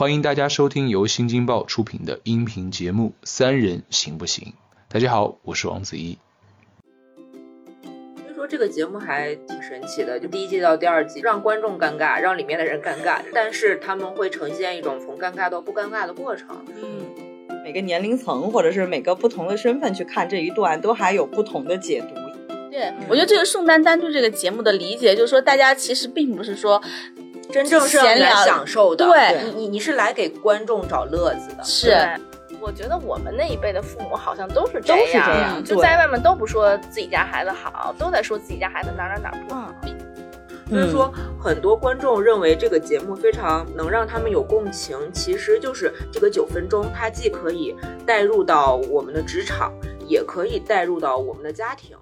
欢迎大家收听由新京报出品的音频节目《三人行不行》。大家好，我是王子怡。所以说这个节目还挺神奇的，就第一季到第二季，让观众尴尬，让里面的人尴尬，但是他们会呈现一种从尴尬到不尴尬的过程。嗯，每个年龄层或者是每个不同的身份去看这一段，都还有不同的解读。对，我觉得这个宋丹丹对这个节目的理解，就是说大家其实并不是说真正是来闲聊享受的，对你你你是来给观众找乐子的，是。我觉得我们那一辈的父母好像都是这都是这样，就在外面都不说自己家孩子好，都在说自己家孩子哪哪哪儿不好。所以说，很多观众认为这个节目非常能让他们有共情，其实就是这个九分钟，它既可以带入到我们的职场，也可以带入到我们的家庭。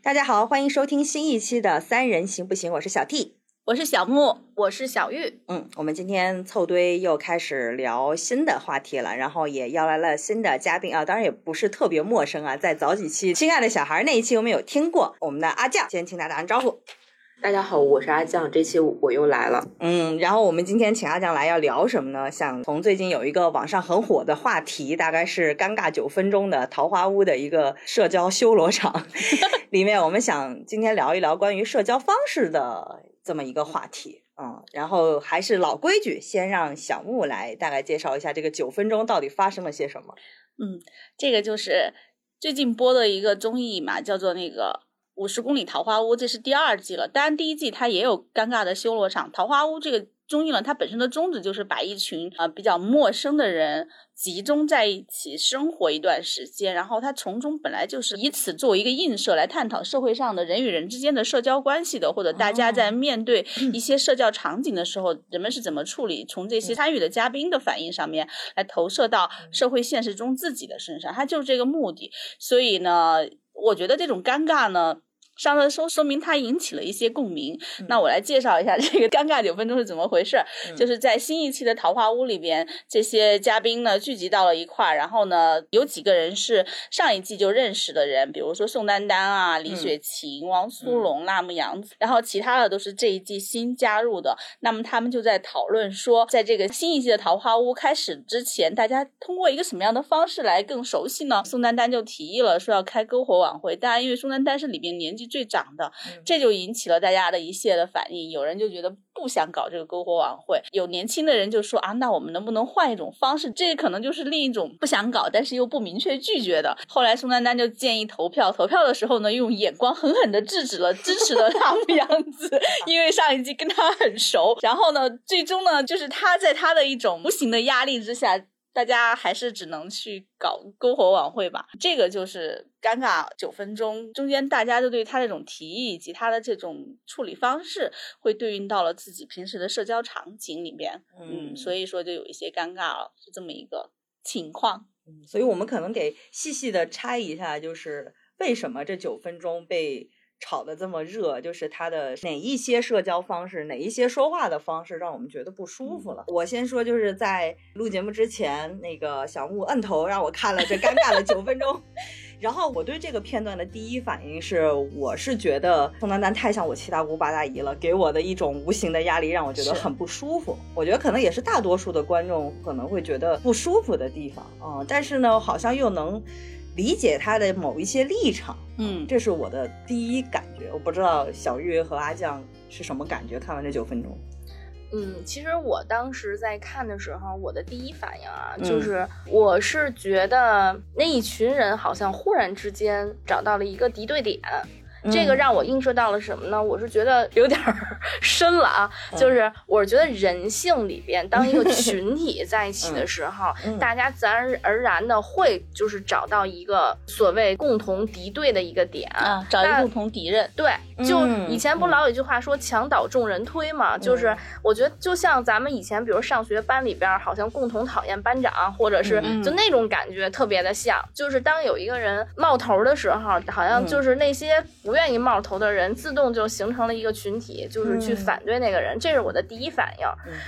大家好，欢迎收听新一期的《三人行不行》，我是小 T。我是小木，我是小玉，嗯，我们今天凑堆又开始聊新的话题了，然后也邀来了新的嘉宾啊，当然也不是特别陌生啊，在早几期《亲爱的小孩》那一期我们有听过我们的阿酱，先请他打声招呼。大家好，我是阿酱，这期我又来了。嗯，然后我们今天请阿酱来要聊什么呢？想从最近有一个网上很火的话题，大概是尴尬九分钟的桃花坞的一个社交修罗场 里面，我们想今天聊一聊关于社交方式的这么一个话题。嗯，然后还是老规矩，先让小木来大概介绍一下这个九分钟到底发生了些什么。嗯，这个就是最近播的一个综艺嘛，叫做那个。五十公里桃花坞，这是第二季了。当然，第一季它也有尴尬的修罗场。桃花坞这个综艺呢，它本身的宗旨就是把一群啊、呃、比较陌生的人集中在一起生活一段时间，然后它从中本来就是以此作为一个映射来探讨社会上的人与人之间的社交关系的，或者大家在面对 一些社交场景的时候，人们是怎么处理，从这些参与的嘉宾的反应上面来投射到社会现实中自己的身上，它就是这个目的。所以呢，我觉得这种尴尬呢。上热搜说明它引起了一些共鸣。嗯那我来介绍一下这个尴尬九分钟是怎么回事。就是在新一期的桃花坞里边，这些嘉宾呢聚集到了一块儿，然后呢有几个人是上一季就认识的人，比如说宋丹丹啊、李雪琴、王苏泷、辣目洋子，然后其他的都是这一季新加入的。那么他们就在讨论说，在这个新一季的桃花坞开始之前，大家通过一个什么样的方式来更熟悉呢？宋丹丹就提议了说要开篝火晚会，当然因为宋丹丹是里边年纪最涨的，这就引起了大家的一系列的反应。有人就觉得不想搞这个篝火晚会，有年轻的人就说啊，那我们能不能换一种方式？这可能就是另一种不想搞，但是又不明确拒绝的。后来宋丹丹就建议投票，投票的时候呢，用眼光狠狠的制止了支持的辣目洋子，因为上一季跟他很熟。然后呢，最终呢，就是他在他的一种无形的压力之下。大家还是只能去搞篝火晚会吧，这个就是尴尬九分钟中间，大家就对他这种提议以及他的这种处理方式，会对应到了自己平时的社交场景里边，嗯，所以说就有一些尴尬了，是这么一个情况。嗯，所以我们可能得细细的拆一下，就是为什么这九分钟被。炒得这么热，就是他的哪一些社交方式，哪一些说话的方式让我们觉得不舒服了。我先说，就是在录节目之前，那个小木摁头让我看了这尴尬的九分钟，然后我对这个片段的第一反应是，我是觉得宋丹丹太像我七大姑八大姨了，给我的一种无形的压力，让我觉得很不舒服。我觉得可能也是大多数的观众可能会觉得不舒服的地方啊、嗯，但是呢，好像又能。理解他的某一些立场，嗯，这是我的第一感觉。我不知道小玉和阿酱是什么感觉？看完这九分钟，嗯，其实我当时在看的时候，我的第一反应啊，嗯就是我是觉得那一群人好像忽然之间找到了一个敌对点。这个让我映射到了什么呢？我是觉得有点儿 深了啊，就是我是觉得人性里边，当一个群体在一起的时候，大家自然而然的会就是找到一个所谓共同敌对的一个点啊，找一个共同敌人。对，就以前不老有一句话说“墙倒众人推”嘛，就是我觉得就像咱们以前，比如上学班里边，好像共同讨厌班长，或者是就那种感觉特别的像，就是当有一个人冒头的时候，好像就是那些。不愿意冒头的人，自动就形成了一个群体，就是去反对那个人，这是我的第一反应。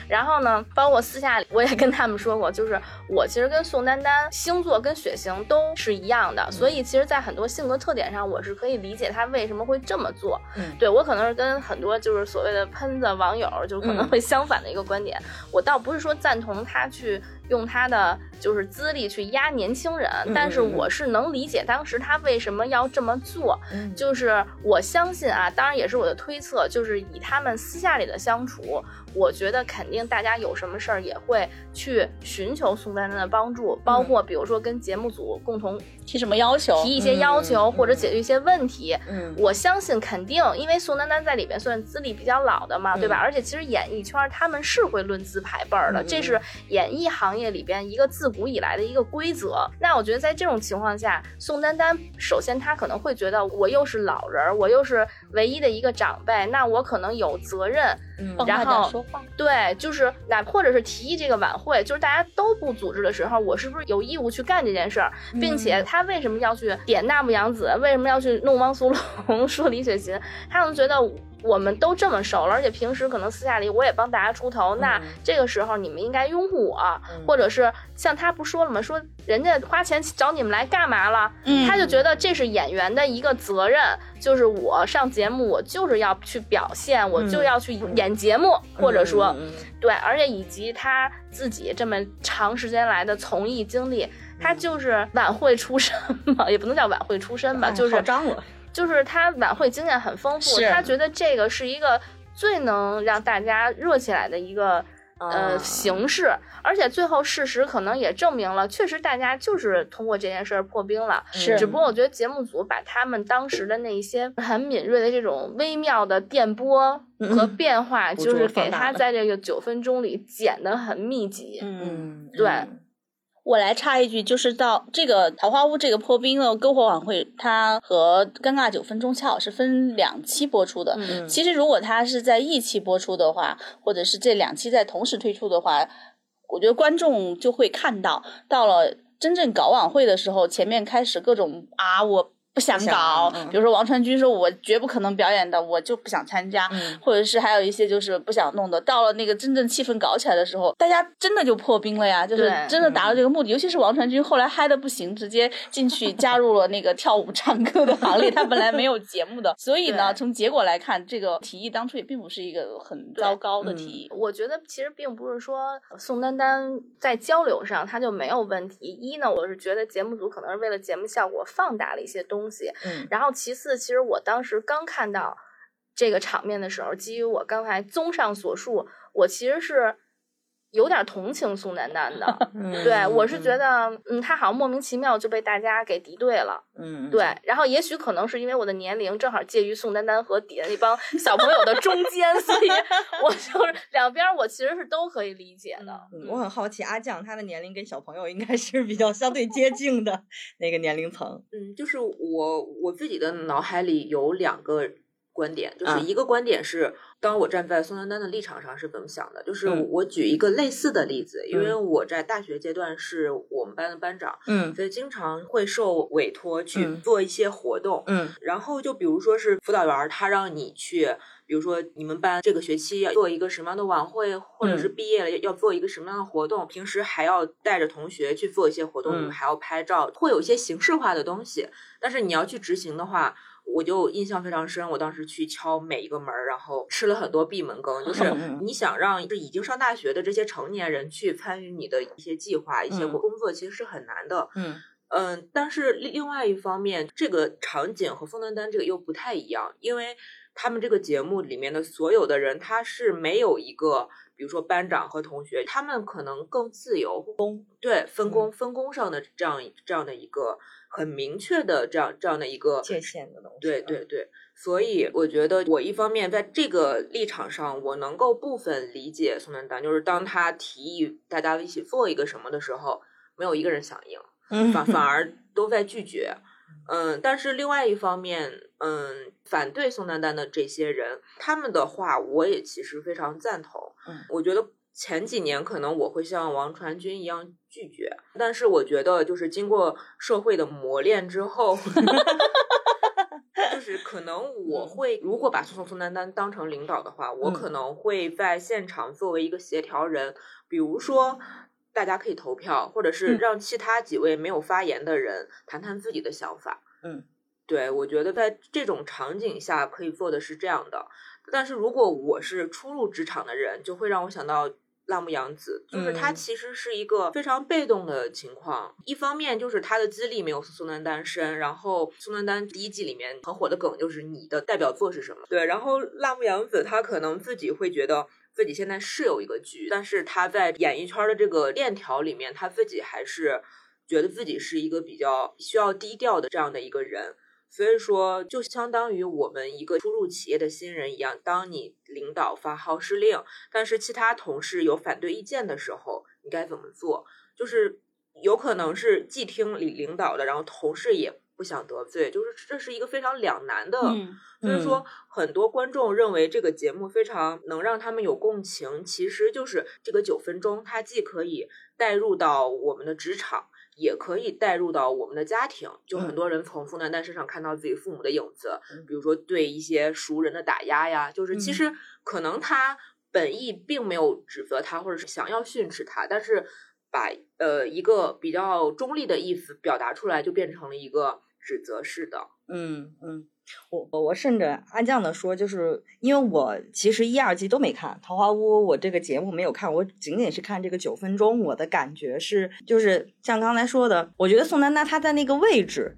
然后呢，包括私下里我也跟他们说过，就是我其实跟宋丹丹星座跟血型都是一样的，所以其实，在很多性格特点上，我是可以理解他为什么会这么做。嗯对我可能是跟很多就是所谓的喷子网友，就可能会相反的一个观点。我倒不是说赞同他去用他的就是资历去压年轻人，但是我是能理解当时他为什么要这么做。嗯就是我相信啊，当然也是我的推测，就是以他们私下里的相处，我觉得肯定大家有什么事儿也会去寻求宋丹丹的帮助，包括比如说跟节目组共同提什么要求？提一些要求、嗯或者解决一些问题。嗯我相信肯定，因为宋丹丹在里边算资历比较老的嘛，对吧？嗯而且其实演艺圈他们是会论资排辈儿的，嗯这是演艺行业里边一个自古以来的一个规则。那我觉得在这种情况下，宋丹丹首先她可能会觉得我又是老人儿，我又是唯一的一个长辈，那我可能有责任嗯然后说话。对，就是哪或者是提议这个晚会，就是大家都不组织的时候，我是不是有义务去干这件事儿，并且他为什么要去点纳木洋子，为什么要去弄汪苏泷 说李雪琴？他可能觉得。我们都这么熟了，而且平时可能私下里我也帮大家出头，那嗯。这个时候你们应该拥护我，嗯。或者是像他不说了吗？说人家花钱找你们来干嘛了？嗯。他就觉得这是演员的一个责任，就是我上节目，我就是要去表现，我就要去演节目，或者说对，而且以及他自己这么长时间来的从艺经历，他就是晚会出身嘛，也不能叫晚会出身吧，哎就是好张罗就是他晚会经验很丰富，他觉得这个是一个最能让大家热起来的一个。呃，啊形式，而且最后事实可能也证明了，确实大家就是通过这件事儿破冰了。是只不过我觉得节目组把他们当时的那一些很敏锐的这种微妙的电波和嗯变化，就是给他在这个九分钟里剪得很密集。嗯对嗯我来插一句，就是到这个桃花坞这个破冰的篝火晚会，它和尴尬九分钟恰好是分两期播出的。嗯其实如果它是在一期播出的话，或者是这两期在同时推出的话，我觉得观众就会看到，到了真正搞晚会的时候，前面开始各种啊我。不想搞，嗯比如说王传君说：“我绝不可能表演的，我就不想参加。嗯或者是还有一些就是不想弄的。到了那个真正气氛搞起来的时候，大家真的就破冰了呀，就是真的达到这个目的。尤其是王传君后来嗨的不行，直接进去 加入了那个跳舞唱歌的行列。他本来没有节目的，所以呢，从结果来看，这个提议当初也并不是一个很糟糕的提议。我觉得其实并不是说宋丹丹在交流上她就没有问题。一呢，我是觉得节目组可能是为了节目效果放大了一些东西，嗯。然后其次，其实我当时刚看到这个场面的时候，基于我刚才综上所述，我其实是有点同情宋丹丹的。嗯对我是觉得，嗯，她好像莫名其妙就被大家给敌对了。嗯对，然后也许可能是因为我的年龄正好介于宋丹丹和底下那帮小朋友的中间，所以我就是两边我其实是都可以理解的。嗯我很好奇，阿酱他的年龄跟小朋友应该是比较相对接近的那个年龄层。嗯，就是我我自己的脑海里有两个观点，就是啊一个观点是，当我站在宋丹丹的立场上是怎么想的，就是嗯。我举一个类似的例子，因为嗯。我在大学阶段是我们班的班长，嗯所以经常会受委托去嗯。做一些活动，嗯。然后就比如说是辅导员儿，他让你去，比如说你们班这个学期要做一个什么样的晚会，或者是嗯。毕业了要要做一个什么样的活动，平时还要带着同学去做一些活动，你嗯。们还要拍照，会有一些形式化的东西。但是你要去执行的话，我就印象非常深。我当时去敲每一个门儿，然后吃了很多闭门羹。就是你想让这已经上大学的这些成年人去参与你的一些计划、一些嗯工作，其实是很难的。嗯嗯，但是另另外一方面，这个场景和宋丹丹这个又不太一样，因为他们这个节目里面的所有的人，他是没有一个，比如说班长和同学，他们可能更自由，工对分工、分工上的这样这样的一个很明确的这样这样的一个界限的东西对对对，所以我觉得我一方面在这个立场上，我能够部分理解宋丹丹，就是当他提议大家一起做一个什么的时候，没有一个人响应。嗯反反而都在拒绝。嗯，但是另外一方面，嗯，反对宋丹丹的这些人，他们的话我也其实非常赞同。嗯，我觉得前几年可能我会像王传君一样拒绝，但是我觉得就是经过社会的磨练之后，就就是可能我会，如果把宋宋丹丹当成领导的话，我可能会在现场作为一个协调人，比如说大家可以投票，或者是让其他几位没有发言的人谈谈自己的想法。嗯，对，我觉得在这种场景下可以做的是这样的。但是如果我是初入职场的人，就会让我想到。辣目洋子，就是她其实是一个非常被动的情况。一方面就是她的资历没有宋丹丹深，然后宋丹丹第一季里面很火的梗就是你的代表作是什么？对，然后辣目洋子她可能自己会觉得自己现在是有一个剧，但是她在演艺圈的这个链条里面，她自己还是觉得自己是一个比较需要低调的这样的一个人。所以说，就相当于我们一个初入企业的新人一样，当你领导发号施令，但是其他同事有反对意见的时候，你该怎么做？就是有可能是既听领领导的，然后同事也不想得罪，就是这是一个非常两难的。所以说，很多观众认为这个节目非常能让他们有共情，其实就是这个九分钟，它既可以带入到我们的职场。也可以带入到我们的家庭，就很多人从宋丹丹身上看到自己父母的影子，比如说对一些熟人的打压呀，就是其实可能他本意并没有指责他，或者是想要训斥他，但是把呃一个比较中立的意思表达出来，就变成了一个指责式的。嗯嗯。我我我顺着阿酱的说，就是因为我其实一二季都没看《桃花坞》，我这个节目没有看，我仅仅是看这个九分钟。我的感觉是，就是像刚才说的，我觉得宋丹丹她在那个位置，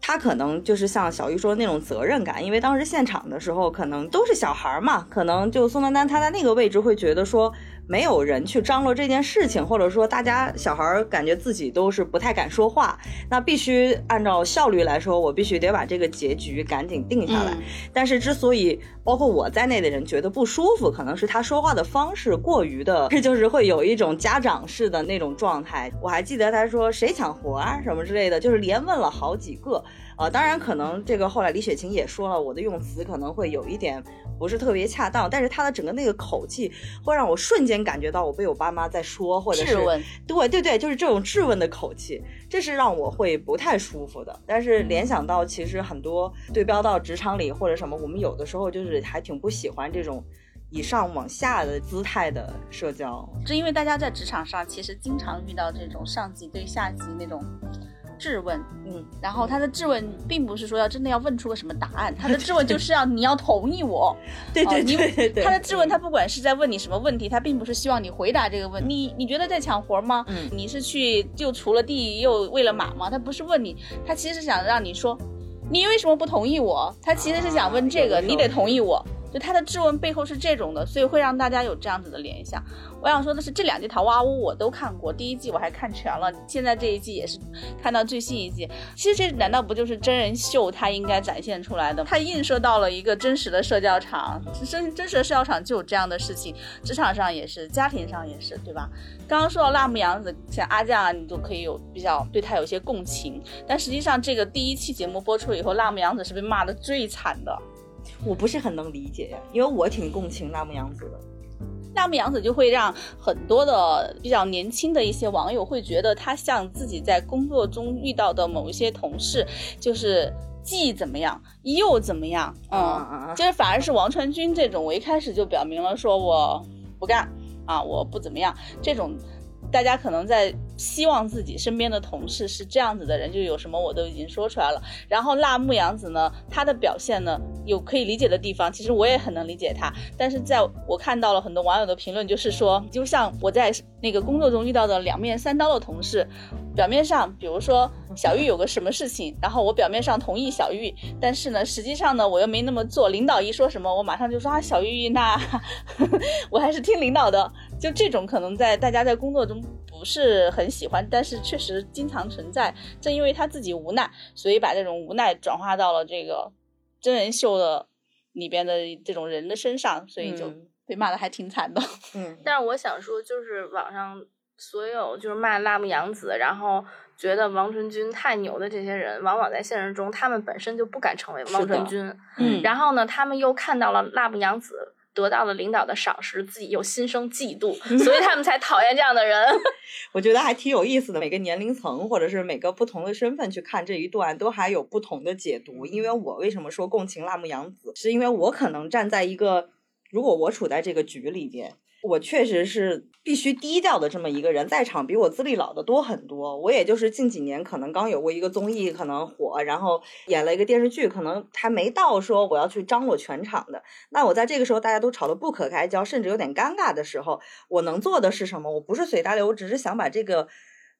她可能就是像小玉说的那种责任感，因为当时现场的时候可能都是小孩嘛，可能就宋丹丹她在那个位置会觉得说。没有人去张罗这件事情，或者说大家小孩儿感觉自己都是不太敢说话，那必须按照效率来说，我必须得把这个结局赶紧定下来。但是之所以包括我在内的人觉得不舒服，可能是他说话的方式过于的，这 就是会有一种家长式的那种状态。我还记得他说谁抢活啊什么之类的，就是连问了好几个。呃，当然可能这个后来李雪琴也说了，我的用词可能会有一点。不是特别恰当，但是他的整个那个口气会让我瞬间感觉到我被我爸妈在说，或者是质问对对对，就是这种质问的口气，这是让我会不太舒服的。但是联想到其实很多对标到职场里或者什么，我们有的时候就是还挺不喜欢这种以上往下的姿态的社交，是因为大家在职场上其实经常遇到这种上级对下级那种。质问，嗯，然后他的质问并不是说要真的要问出个什么答案，他的 质问就是要你要同意我，对对对对，他的质问他不管是在问你什么问题，他并不是希望你回答这个问，你你觉得在抢活吗？嗯，你是去又除了地又喂了马吗？他不是问你，他其实是想让你说，你为什么不同意我？他其实是想问这个，你得同意我。就他的质问背后是这种的，所以会让大家有这样子的联想。我想说的是，这两季《桃花坞》我都看过，第一季我还看全了，现在这一季也是看到最新一季。其实这难道不就是真人秀它应该展现出来的？它映射到了一个真实的社交场，真真实的社交场就有这样的事情，职场上也是，家庭上也是，对吧？刚刚说到辣目洋子，像阿酱啊，你都可以有比较对他有些共情，但实际上这个第一期节目播出以后，辣目洋子是被骂的最惨的。我不是很能理解呀，因为我挺共情辣目洋子的。辣目洋子就会让很多的比较年轻的一些网友会觉得，他像自己在工作中遇到的某一些同事，就是既怎么样又怎么样，嗯，就是反而是王传君这种，我一开始就表明了说我不干啊，我不怎么样这种。大家可能在希望自己身边的同事是这样子的人，就有什么我都已经说出来了。然后辣木洋子呢，她的表现呢有可以理解的地方，其实我也很能理解她。但是在我看到了很多网友的评论，就是说，就像我在那个工作中遇到的两面三刀的同事，表面上比如说小玉有个什么事情，然后我表面上同意小玉，但是呢，实际上呢我又没那么做。领导一说什么，我马上就说啊，小玉，那 我还是听领导的。就这种可能在大家在工作中不是很喜欢，但是确实经常存在。正因为他自己无奈，所以把这种无奈转化到了这个真人秀的里边的这种人的身上，所以就被骂的还挺惨的。嗯，但是我想说，就是网上所有就是骂辣目洋子，然后觉得王传君太牛的这些人，往往在现实中他们本身就不敢成为王传君。嗯，然后呢，他们又看到了辣目洋子。得到了领导的赏识，自己又心生嫉妒，所以他们才讨厌这样的人。我觉得还挺有意思的，每个年龄层或者是每个不同的身份去看这一段，都还有不同的解读。因为我为什么说共情辣目洋子，是因为我可能站在一个，如果我处在这个局里边。我确实是必须低调的这么一个人，在场比我资历老的多很多。我也就是近几年可能刚有过一个综艺，可能火，然后演了一个电视剧，可能还没到说我要去张罗全场的。那我在这个时候大家都吵得不可开交，甚至有点尴尬的时候，我能做的是什么？我不是随大流，我只是想把这个。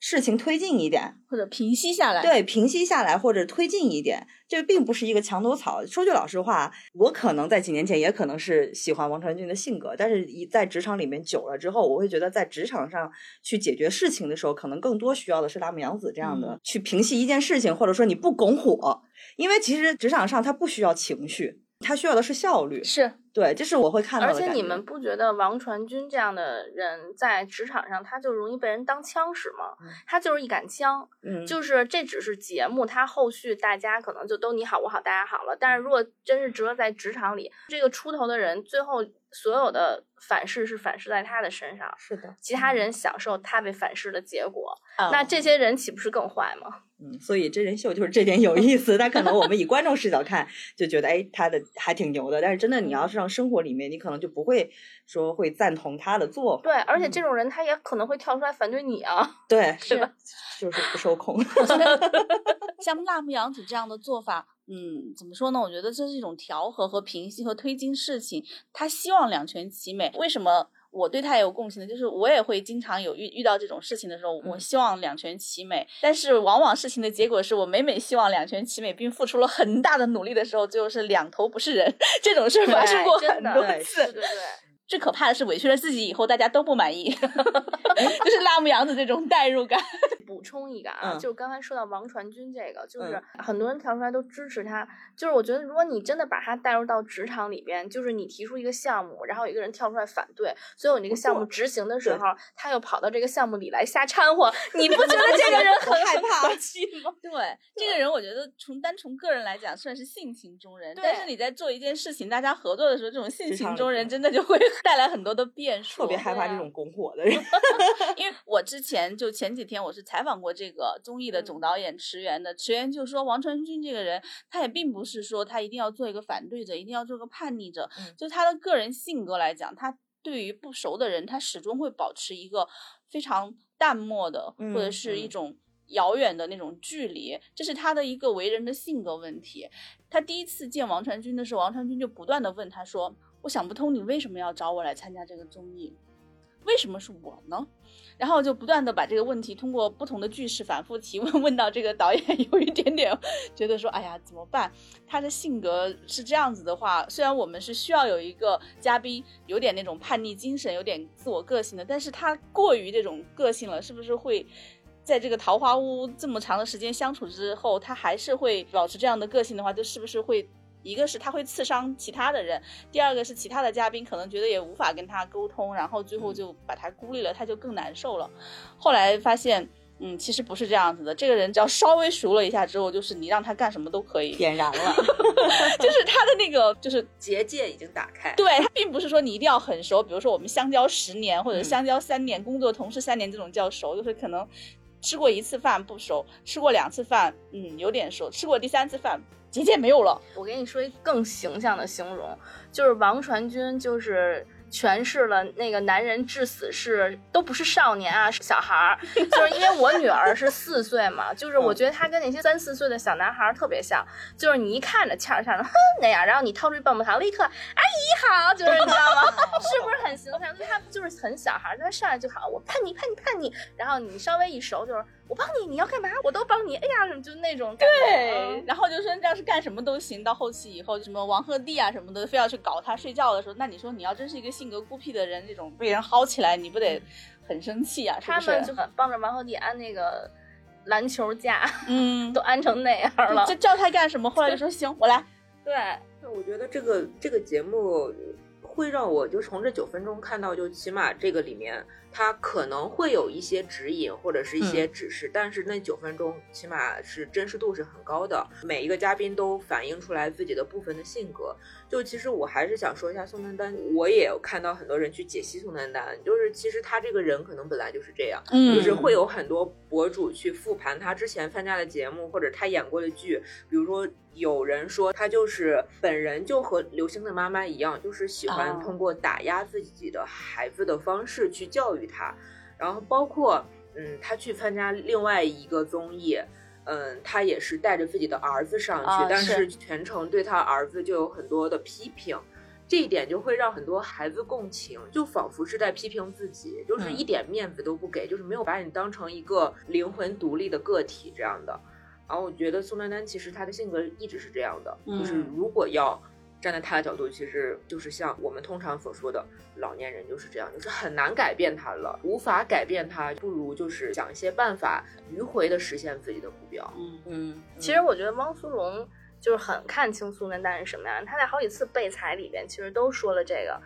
事情推进一点，或者平息下来，对，平息下来或者推进一点，这并不是一个墙头草。说句老实话，我可能在几年前也可能是喜欢王传君的性格，但是一在职场里面久了之后，我会觉得在职场上去解决事情的时候，可能更多需要的是拉姆杨子这样的去平息一件事情，或者说你不拱火，因为其实职场上他不需要情绪。他需要的是效率，是对，这是我会看到的。而且你们不觉得王传君这样的人在职场上，他就容易被人当枪使吗？他就是一杆枪，嗯，就是这只是节目，他后续大家可能就都你好我好大家好了。但是如果真是折在职场里，这个出头的人，最后所有的反噬是反噬在他的身上，是的，其他人享受他被反噬的结果，那这些人岂不是更坏吗？嗯，所以真人秀就是这点有意思。但可能我们以观众视角看，就觉得哎，他的还挺牛的。但是真的，你要是 让生活里面，你可能就不会说会赞同他的做法。对，而且这种人他也可能会跳出来反对你啊。对，是吧？就是不受控。像辣目洋子这样的做法，嗯，怎么说呢？我觉得这是一种调和和平息和推进事情。他希望两全其美。为什么？我对他也有共情的，就是我也会经常有遇遇到这种事情的时候，我希望两全其美，但是往往事情的结果是我每每希望两全其美，并付出了很大的努力的时候，最后是两头不是人，这种事发生过很多次。对对对。最可怕的是委屈了自己以后，大家都不满意，就是辣目洋子这种代入感。补充一个啊，就刚才说到王传君这个，就是很多人跳出来都支持他。就是我觉得，如果你真的把他带入到职场里边，就是你提出一个项目，然后有一个人跳出来反对，最后你这个项目执行的时候，他又跑到这个项目里来瞎掺和，你不觉得这个人很害怕吗？对，这个人我觉得从单从个人来讲算是性情中人，但是你在做一件事情，大家合作的时候，这种性情中人真的就会。带来很多的变数，特别害怕这种拱火的人。因为我之前就前几天我是采访过这个综艺的总导演池源的，池源就说王传君这个人，他也并不是说他一定要做一个反对者，一定要做个叛逆者。就他的个人性格来讲，他对于不熟的人，他始终会保持一个非常淡漠的，或者是一种遥远的那种距离，这是他的一个为人的性格问题。他第一次见王传君的时候，王传君就不断的问他说。我想不通你为什么要找我来参加这个综艺，为什么是我呢？然后就不断的把这个问题通过不同的句式反复提问，问到这个导演有一点点觉得说，哎呀怎么办？他的性格是这样子的话，虽然我们是需要有一个嘉宾有点那种叛逆精神，有点自我个性的，但是他过于这种个性了，是不是会在这个桃花坞这么长的时间相处之后，他还是会保持这样的个性的话，就是不是会？一个是他会刺伤其他的人，第二个是其他的嘉宾可能觉得也无法跟他沟通，然后最后就把他孤立了，他就更难受了。后来发现，嗯，其实不是这样子的。这个人只要稍微熟了一下之后，就是你让他干什么都可以，点燃了，就是他的那个就是结界已经打开。对他并不是说你一定要很熟，比如说我们相交十年或者相交三年，工作同事三年这种叫熟，就是可能吃过一次饭不熟，吃过两次饭嗯有点熟，吃过第三次饭。结界没有了。我给你说一更形象的形容，就是王传君，就是诠释了那个男人至死是都不是少年啊，是 小孩儿。就是因为我女儿是四岁嘛，就是我觉得她跟那些三四岁的小男孩特别像，就是你一看着欠欠的哼那样，然后你掏出棒棒糖，立刻阿姨好，就是你知道吗？是不是很形象？就他就是很小孩，他上来就好，我叛逆叛逆叛逆，然后你稍微一熟就是。我帮你，你要干嘛？我都帮你。哎呀什么，就那种对，然后就说要是干什么都行。到后期以后，什么王鹤棣啊什么的，非要去搞他睡觉的时候，那你说你要真是一个性格孤僻的人，这种被人薅起来，你不得很生气啊？他们就帮着王鹤棣安那个篮球架，嗯，都安成那样了。就叫他干什么，后来就说行，我来。对，那我觉得这个这个节目会让我就从这九分钟看到，就起码这个里面。他可能会有一些指引或者是一些指示，但是那九分钟起码是真实度是很高的，每一个嘉宾都反映出来自己的部分的性格。就其实我还是想说一下宋丹丹，我也有看到很多人去解析宋丹丹，就是其实他这个人可能本来就是这样，嗯。就是会有很多博主去复盘他之前参加的节目或者他演过的剧，比如说有人说他就是本人就和刘星的妈妈一样，就是喜欢哦。通过打压自己的孩子的方式去教育他，然后包括嗯他去参加另外一个综艺。嗯，他也是带着自己的儿子上去，但啊是是全程对他儿子就有很多的批评，这一点就会让很多孩子共情，就仿佛是在批评自己，就是嗯一点面子都不给，就是没有把你当成一个灵魂独立的个体这样的。然后我觉得宋丹丹其实她的性格一直是这样的，就是嗯如果要站在他的角度，其实就是像我们通常所说的老年人就是这样，就是很难改变他了，无法改变他，不如就是想一些办法迂回的实现自己的目标。嗯嗯，其实我觉得汪苏泷就是很看清苏丹丹是什么样的，他在好几次备采里边其实都说了这个。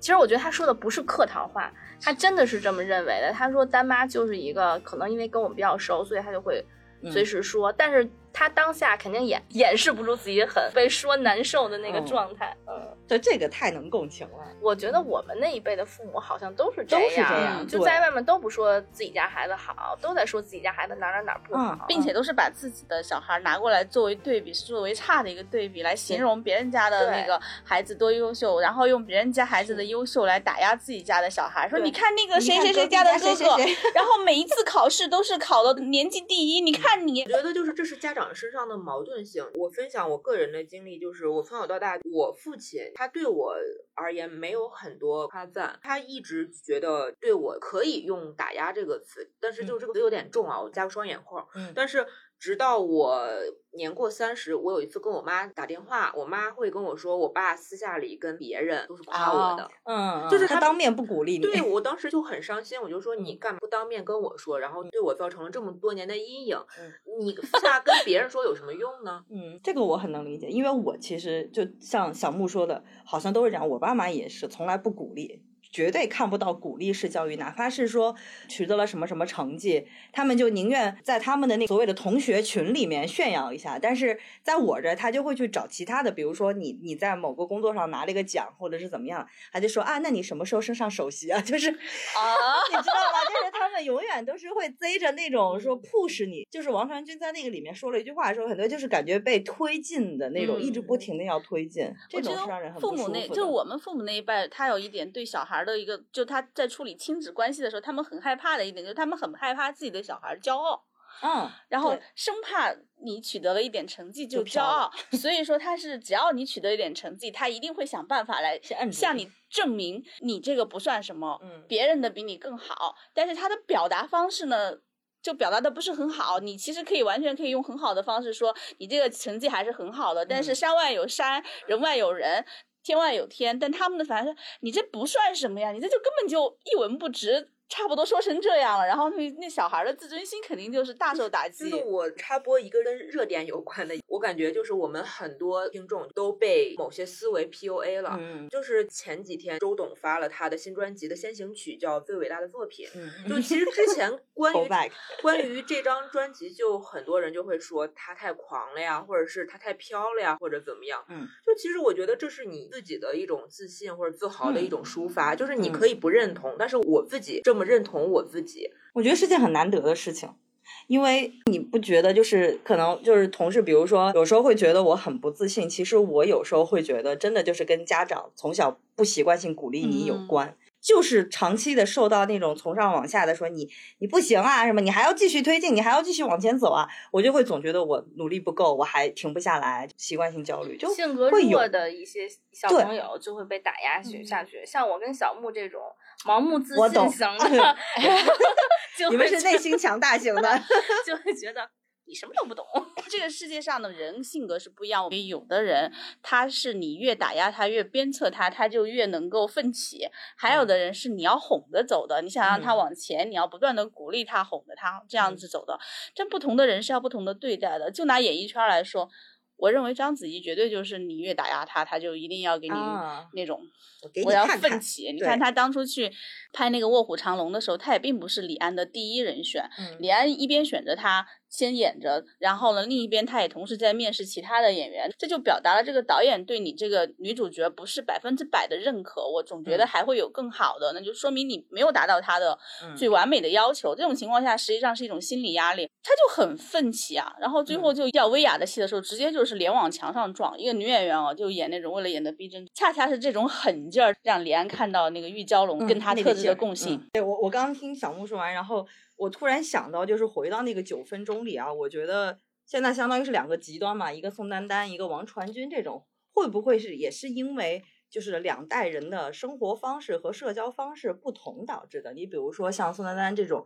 其实我觉得他说的不是客套话，他真的是这么认为的。他说丹妈就是一个可能因为跟我们比较熟，所以他就会随时说，但是他当下肯定掩掩饰不住自己很被说难受的那个嗯。状态。嗯，对这个太能共情了。我觉得我们那一辈的父母好像都是都是这样，就在外面都不说自己家孩子好，都在说自己家孩子哪哪哪不好，嗯。并且都是把自己的小孩拿过来作为对比，是作为差的一个对比来形容别人家的那个孩子多优秀，然后用别人家孩子的优秀来打压自己家的小孩，说你看那个谁谁谁家的哥哥，谁谁谁然后每一次考试都是考的年级第一，你看你我觉得就是这是家长身上的矛盾性。我分享我个人的经历，就是我从小到大，我父亲他对我而言没有很多夸赞，他一直觉得对我可以用打压这个词，但是就这个词有点重啊，我加个双引号。嗯但是直到我年过三十，我有一次跟我妈打电话，我妈会跟我说，我爸私下里跟别人都是夸我的。嗯，就是他他当面不鼓励你。对我当时就很伤心，我就说你干嘛不当面跟我说，然后对我造成了这么多年的阴影，嗯你私下跟别人说有什么用呢？嗯，这个我很能理解，因为我其实就像小木说的，好像都是这样。我爸妈也是从来不鼓励，绝对看不到鼓励式教育，哪怕是说取得了什么什么成绩，他们就宁愿在他们的那所谓的同学群里面炫耀一下，但是在我这儿，他就会去找其他的，比如说你你在某个工作上拿了一个奖，或者是怎么样，他就说啊，那你什么时候升上首席啊？就是啊，你知道吗？就是他们永远都是会贼着那种说 push 你，就是王传君在那个里面说了一句话，说很多就是感觉被推进的那种，嗯一直不停的要推进，这种是让人很得父母不舒服的。那就是我们父母那一辈，他有一点对小孩的一个，就他在处理亲子关系的时候，他们很害怕的一点，就是他们很害怕自己的小孩骄傲。嗯，然后生怕你取得了一点成绩就骄傲，所以说他是只要你取得一点成绩，他一定会想办法来向你证明你这个不算什么，嗯别人的比你更好。但是他的表达方式呢，就表达的不是很好。你其实可以完全可以用很好的方式说你这个成绩还是很好的，但是嗯山外有山，人外有人。天外有天，但他们的反正是你这不算什么呀，你这就根本就一文不值，差不多说成这样了，然后那那小孩的自尊心肯定就是大受打击。就是我插播一个跟热点有关的，我感觉就是我们很多听众都被某些思维 PUA 了。嗯就是前几天周董发了他的新专辑的先行曲，叫《最伟大的作品》。嗯，就其实之前关于关于这张专辑，就很多人就会说他太狂了呀，或者是他太飘了呀，或者怎么样。嗯，就其实我觉得这是你自己的一种自信或者自豪的一种抒发，就是你嗯可以不认同，但是我自己这么认同我自己。我觉得是件很难得的事情。因为你不觉得，就是可能就是同事，比如说有时候会觉得我很不自信，其实我有时候会觉得，真的就是跟家长从小不习惯性鼓励你有嗯关，就是长期的受到那种从上往下的说你你不行啊，什么你还要继续推进，你还要继续往前走啊，我就会总觉得我努力不够，我还停不下来，习惯性焦虑就性格弱的一些小朋友就会被打压去下去。像我跟小木这种盲目自我懂信型的，就你们是内心强大型的，就会觉得你什么都不懂。这个世界上的人性格是不一样，有的人他是你越打压他，越鞭策他，他就越能够奋起；还有的人是你要哄着走的，你想让他嗯往前，你要不断的鼓励他，哄着他，这样子走的。这不同的人是要不同的对待的。就拿演艺圈来说。我认为章子怡绝对就是你越打压他，他就一定要给你啊那种。我要奋起！你看他当初去拍那个《卧虎藏龙》的时候，他也并不是李安的第一人选。嗯李安一边选着他先演着，然后呢，另一边他也同时在面试其他的演员，这就表达了这个导演对你这个女主角不是百分之百的认可。我总觉得嗯还会有更好的，那就说明你没有达到他的嗯最完美的要求。这种情况下，实际上是一种心理压力，他就很奋起啊。然后最嗯后就要威亚的戏的时候，直接就是脸往墙上撞。一个女演员哦，就演那种为了演的逼真，恰恰是这种狠劲儿，让李安看到那个玉娇龙跟他特质的共性。嗯对我，我刚刚听小木说完，然后我突然想到，就是回到那个九分钟里啊，我觉得现在相当于是两个极端嘛，一个宋丹丹，一个王传君，这种会不会是也是因为就是两代人的生活方式和社交方式不同导致的？你比如说像宋丹丹这种。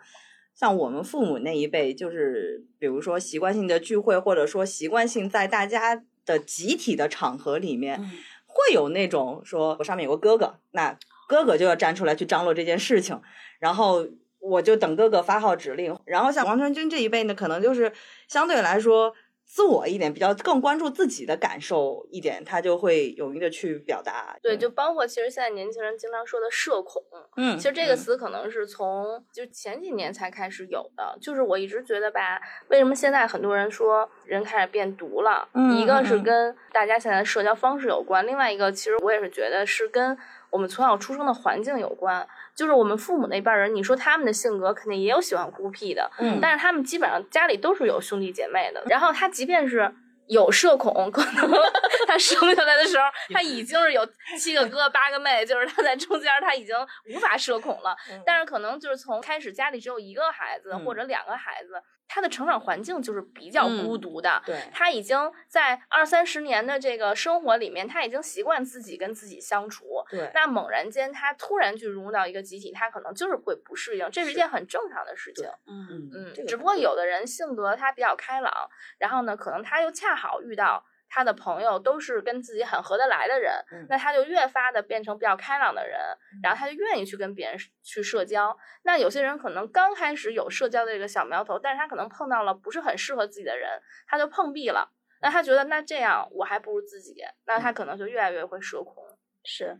像我们父母那一辈，就是比如说习惯性的聚会，或者说习惯性在大家的集体的场合里面，嗯会有那种说我上面有个哥哥，那哥哥就要站出来去张罗这件事情，然后我就等哥哥发号指令。然后像王传君这一辈呢，可能就是相对来说自我一点，比较更关注自己的感受一点，他就会勇于的去表达。对，就包括其实现在年轻人经常说的社恐，嗯，其实这个嗯词可能是从就前几年才开始有的。就是我一直觉得吧，为什么现在很多人说人开始变毒了？嗯一个是嗯跟大家现在的社交方式有关，另外一个其实我也是觉得是跟我们从小出生的环境有关。就是我们父母那辈人，你说他们的性格肯定也有喜欢孤僻的，嗯但是他们基本上家里都是有兄弟姐妹的。然后他即便是有社恐，可能 他生下来的时候 他已经是有七个哥哥八个妹，就是他在中间他已经无法社恐了。但是可能就是从开始家里只有一个孩子、嗯或者两个孩子，他的成长环境就是比较孤独的。对，他已经在二三十年的这个生活里面，他已经习惯自己跟自己相处。对，那猛然间他突然去融入到一个集体，他可能就是会不适应，这是一件很正常的事情。嗯嗯只不过有的人性格他比较开朗，然后呢，可能他又恰好遇到他的朋友都是跟自己很合得来的人，嗯那他就越发的变成比较开朗的人，然后他就愿意去跟别人去社交。那有些人可能刚开始有社交的这个小苗头，但是他可能碰到了不是很适合自己的人，他就碰壁了。那他觉得那这样我还不如自己，那他可能就越来越会社恐。是，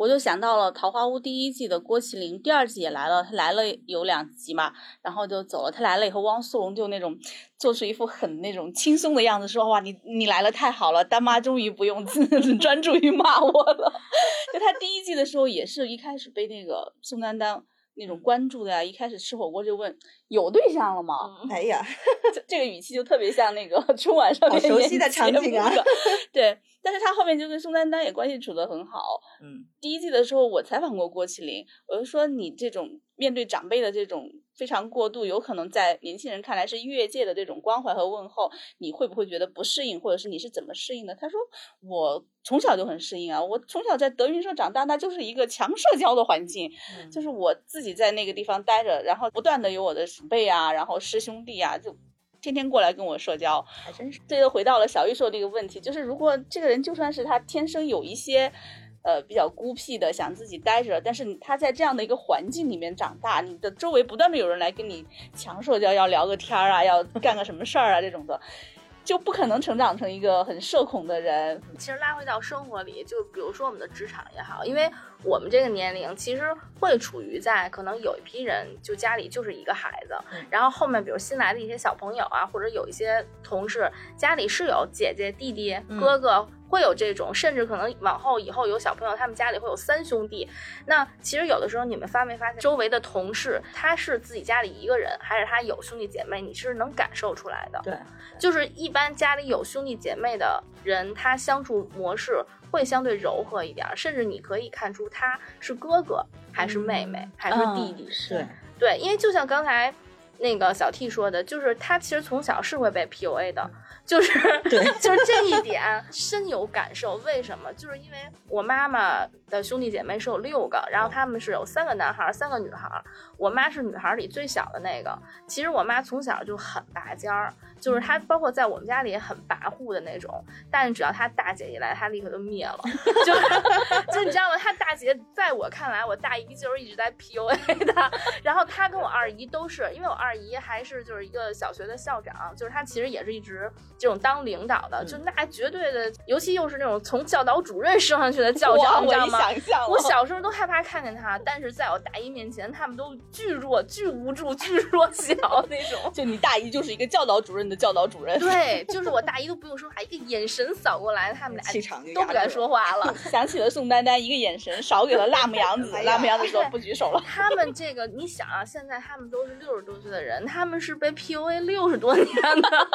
我就想到了《桃花坞》第一季的郭麒麟，第二季也来了，他来了有两集嘛，然后就走了。他来了以后，汪苏泷就那种做出一副很那种轻松的样子，说：“哇，你你来了太好了，丹妈终于不用 专注于骂我了。”就他第一季的时候，也是一开始被那个宋丹丹那种关注的呀，一开始吃火锅就问有对象了吗？哎呀，这这个语气就特别像那个春晚上面熟悉的场景啊对，但是他后面就跟宋丹丹也关系处得很好。嗯第一季的时候，我采访过郭麒麟，我就说你这种面对长辈的这种非常过度，有可能在年轻人看来是越界的这种关怀和问候，你会不会觉得不适应，或者是你是怎么适应的？他说我从小就很适应啊，我从小在德云社长大，那就是一个强社交的环境，嗯就是我自己在那个地方待着，然后不断的有我的长辈啊，然后师兄弟啊，就天天过来跟我社交。还真是，这又回到了小玉说的这个问题，就是如果这个人就算是他天生有一些。呃，比较孤僻的，想自己待着，但是他在这样的一个环境里面长大，你的周围不断的有人来跟你强社交，要聊个天儿啊，要干个什么事儿啊，这种的，就不可能成长成一个很社恐的人。其实拉回到生活里，就比如说我们的职场也好，因为我们这个年龄其实会处于在可能有一批人就家里就是一个孩子，嗯然后后面比如新来的一些小朋友啊，或者有一些同事家里是有姐姐、弟弟、嗯哥哥。会有这种，甚至可能往后以后有小朋友，他们家里会有三兄弟。那其实有的时候你们发没发现，周围的同事他是自己家里一个人，还是他有兄弟姐妹，你是能感受出来的。对，就是一般家里有兄弟姐妹的人，他相处模式会相对柔和一点儿，甚至你可以看出他是哥哥还是妹妹、还是弟弟。对，对，因为就像刚才那个小 T 说的，就是他其实从小是会被 PUA 的，就是 对就是这一点深有感受。为什么？就是因为我妈妈的兄弟姐妹是有六个，然后他们是有三个男孩儿，三个女孩儿。我妈是女孩儿里最小的那个。其实我妈从小就很拔尖儿，就是她包括在我们家里也很跋扈的那种。但是只要她大姐一来，她立刻就灭了。就是就你知道吗？她大姐在我看来，我大姨就是一直在 PUA 她。然后她跟我二姨都是，因为我二二姨还是就是一个小学的校长，就是她其实也是一直这种当领导的，就那绝对的，尤其又是那种从教导主任升上去的 校长，你知道吗？我小时候都害怕看见他，但是在我大姨面前，他们都巨弱、巨无助、巨弱小 那种。就你大姨就是一个教导主任的教导主任，对，就是我大姨都不用说话，一个眼神扫过来，他们俩气场都不敢说话了。想起了宋丹丹，一个眼神少给了辣目洋子，辣目洋子说不举手了。他们这个，你想啊，现在他们都是六十多岁的人，他们是被 PUA 六十多年的，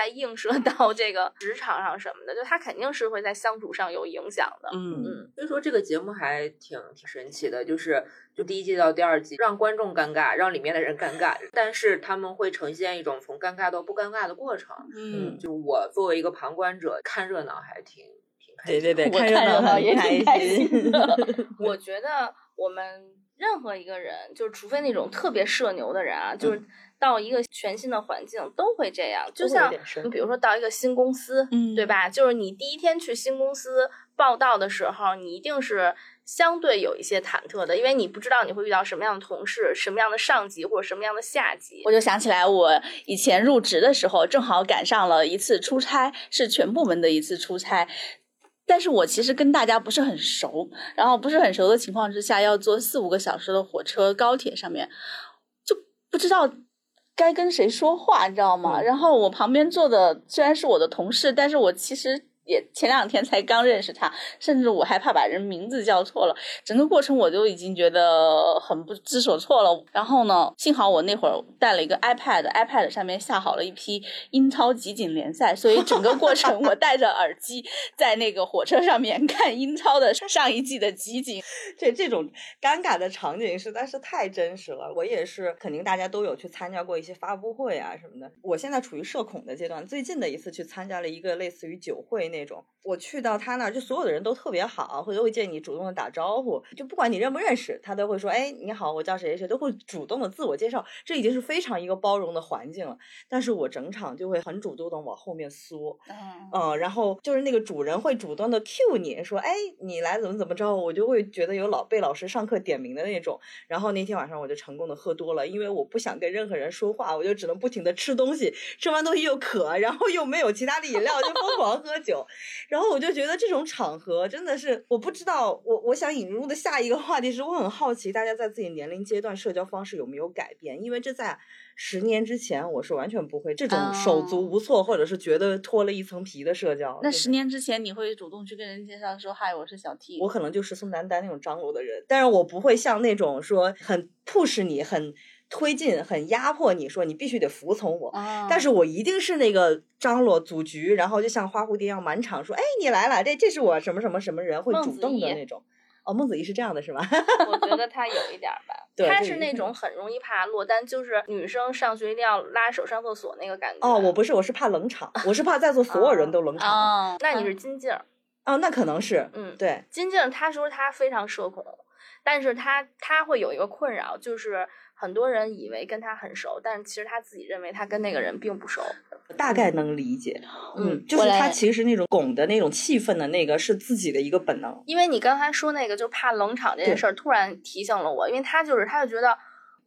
在映射到这个职场上什么的，就他肯定是会在相处上有影响的。嗯嗯，所以说这个节目还挺挺神奇的，就是就第一季到第二季，让观众尴尬，让里面的人尴尬，但是他们会呈现一种从尴尬到不尴尬的过程。嗯，就我作为一个旁观者看热闹还挺挺开心对对对，看热闹也挺开心的。我觉得我们任何一个人，就是除非那种特别社牛的人啊，就是到一个全新的环境都会这样。就像你比如说到一个新公司，嗯，对吧？就是你第一天去新公司报道的时候，你一定是相对有一些忐忑的，因为你不知道你会遇到什么样的同事、什么样的上级或者什么样的下级。我就想起来，我以前入职的时候，正好赶上了一次出差，是全部门的一次出差。但是我其实跟大家不是很熟，然后不是很熟的情况之下，要坐四五个小时的火车、高铁上面，就不知道该跟谁说话，你知道吗？然后我旁边坐的虽然是我的同事，但是我其实也前两天才刚认识他，甚至我还怕把人名字叫错了，整个过程我就已经觉得很不知所措了。然后呢，幸好我那会儿带了一个 iPad，iPad 上面下好了一批英超集锦联赛，所以整个过程我戴着耳机在那个火车上面看英超的上一季的集锦。这这种尴尬的场景实在是太真实了。我也是，肯定大家都有去参加过一些发布会啊什么的。我现在处于社恐的阶段，最近的一次去参加了一个类似于酒会那种。我去到他那儿，就所有的人都特别好，会都会见你主动的打招呼，就不管你认不认识，他都会说，哎，你好，我叫谁谁，都会主动的自我介绍。这已经是非常一个包容的环境了。但是我整场就会很主动的往后面缩，嗯，然后就是那个主人会主动的 cue 你说，哎，你来怎么怎么着，我就会觉得有老被老师上课点名的那种。然后那天晚上我就成功的喝多了，因为我不想跟任何人说话，我就只能不停的吃东西，吃完东西又渴，然后又没有其他的饮料，就疯狂喝酒。然后我就觉得这种场合真的是，我不知道，我我想引入的下一个话题是我很好奇大家在自己年龄阶段社交方式有没有改变，因为这在十年之前我是完全不会这种手足无措，或者是觉得脱了一层皮的社交。那十年之前你会主动去跟人介绍说嗨，我是小 T，我可能就是宋丹丹那种张罗的人，但是我不会像那种说很 push 你很。推进很压迫你，说你必须得服从我，但是我一定是那个张罗组局，然后就像花蝴蝶一样满场说，哎，你来了，这这是我什么什么什么人会主动的那种。哦，孟子义是这样的，是吧？我觉得他有一点吧，他是那种很容易怕落单，就是女生上学一定要拉手上厕所那个感觉。哦，我不是，我是怕冷场，我是怕在座 所有人都冷场。哦，那你是金静儿？哦，那可能是，嗯，对，金静她说她非常社恐，但是她她会有一个困扰，就是很多人以为跟他很熟，但是其实他自己认为他跟那个人并不熟。大概能理解，嗯，就是他其实那种拱的那种气氛的那个是自己的一个本能。因为你刚才说那个就怕冷场这件事儿，突然提醒了我，因为他就是他就觉得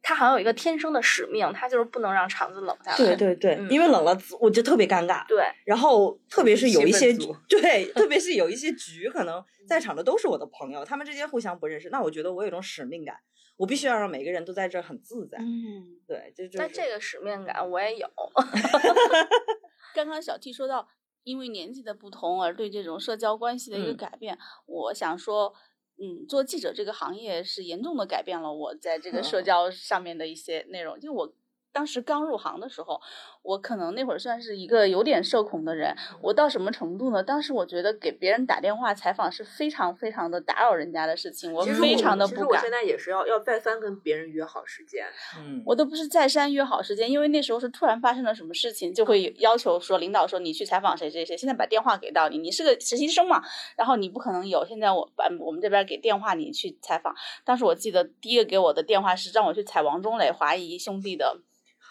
他好像有一个天生的使命，他就是不能让场子冷下来。对对对，因为冷了我就特别尴尬。对，然后特别是有一些对，特别是有一些局，可能在场的都是我的朋友，他们之间互相不认识，那我觉得我有一种使命感。我必须要让每个人都在这很自在。嗯，对，就就那这个使命感我也有。刚刚小 T 说到，因为年纪的不同而对这种社交关系的一个改变，我想说，嗯，做记者这个行业是严重的改变了我在这个社 交上面的一些内容，就我。当时刚入行的时候，我可能那会儿算是一个有点社恐的人。我到什么程度呢？当时我觉得给别人打电话采访是非常非常的打扰人家的事情，我非常的不敢。其实我现在也是要要再三跟别人约好时间。嗯，我都不是再三约好时间，因为那时候是突然发生了什么事情，就会要求说领导说你去采访谁谁谁，现在把电话给到你，你是个实习生嘛，然后你不可能有，现在我把我们这边给电话你去采访。当时我记得第一个给我的电话是让我去采王中磊华谊兄弟的。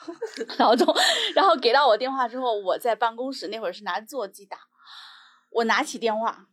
老总，然后给到我电话之后，我在办公室那会儿是拿座机打，我拿起电话，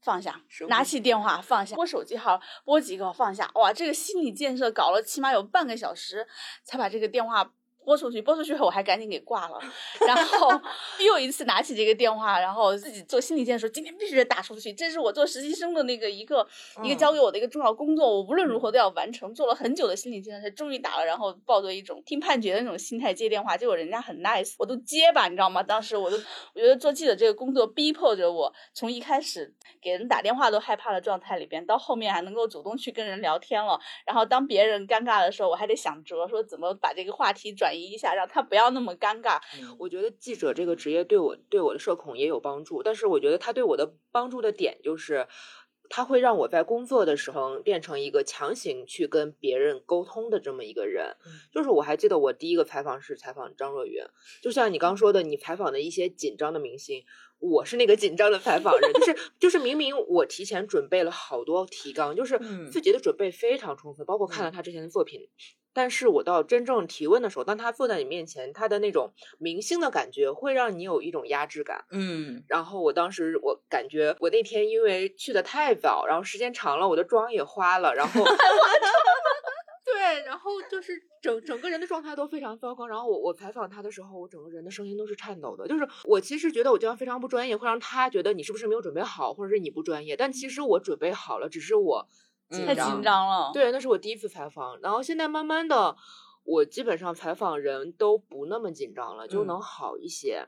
放下拿起电话放下，拨手机号拨几个放下，哇，这个心理建设搞了起码有半个小时，才把这个电话拨出去。拨出去后我还赶紧给挂了，然后 又一次拿起这个电话，然后自己做心理建设，今天必须得打出去，这是我做实习生的那个一个、一个嗯交给我的一个重要工作，我无论如何都要完成。做了很久的心理建设，才终于打了，然后抱着一种听判决的那种心态接电话，结果人家很 nice，我都接吧，你知道吗？当时我都 我觉得做记者这个工作逼迫着我，从一开始给人打电话都害怕的状态里边，到后面还能够主动去跟人聊天了。然后当别人尴尬的时候，我还得想辙，说怎么把这个话题转移一下，让他不要那么尴尬。我觉得记者这个职业对我对我的社恐也有帮助，但是我觉得他对我的帮助的点就是，他会让我在工作的时候变成一个强行去跟别人沟通的这么一个人。就是我还记得我第一个采访是采访张若昀，就像你刚说的，你采访的一些紧张的明星，我是那个紧张的采访人，就是就是明明我提前准备了好多提纲，就是嗯自己的准备非常充分，包括看了他之前的作品。但是我到真正提问的时候，当他坐在你面前，他的那种明星的感觉会让你有一种压制感。嗯然后我当时我感觉我那天因为去的太早，然后时间长了，我的妆也花了，然后 对，然后就是整整个人的状态都非常糟糕。然后我我采访他的时候，我整个人的声音都是颤抖的。就是我其实觉得我这样非常不专业，会让他觉得你是不是没有准备好，或者是你不专业。但其实我准备好了，只是我紧太。紧张了，对，那是我第一次采访，然后现在慢慢的，我基本上采访人都不那么紧张了，就嗯能好一些。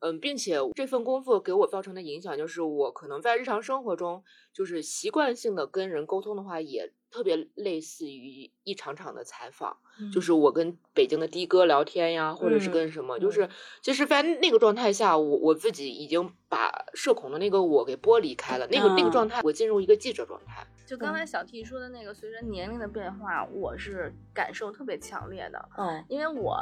嗯，并且这份工作给我造成的影响就是，我可能在日常生活中，就是习惯性的跟人沟通的话，也特别类似于一场场的采访，就是我跟北京的的哥聊天呀，或者是嗯跟什么，就是其实，在那个状态下，我我自己已经把社恐的那个我给剥离开了，那个那个啊状态，我进入一个记者状态。就刚才小 T 说的那个，随着年龄的变化，我是感受特别强烈的。嗯因为我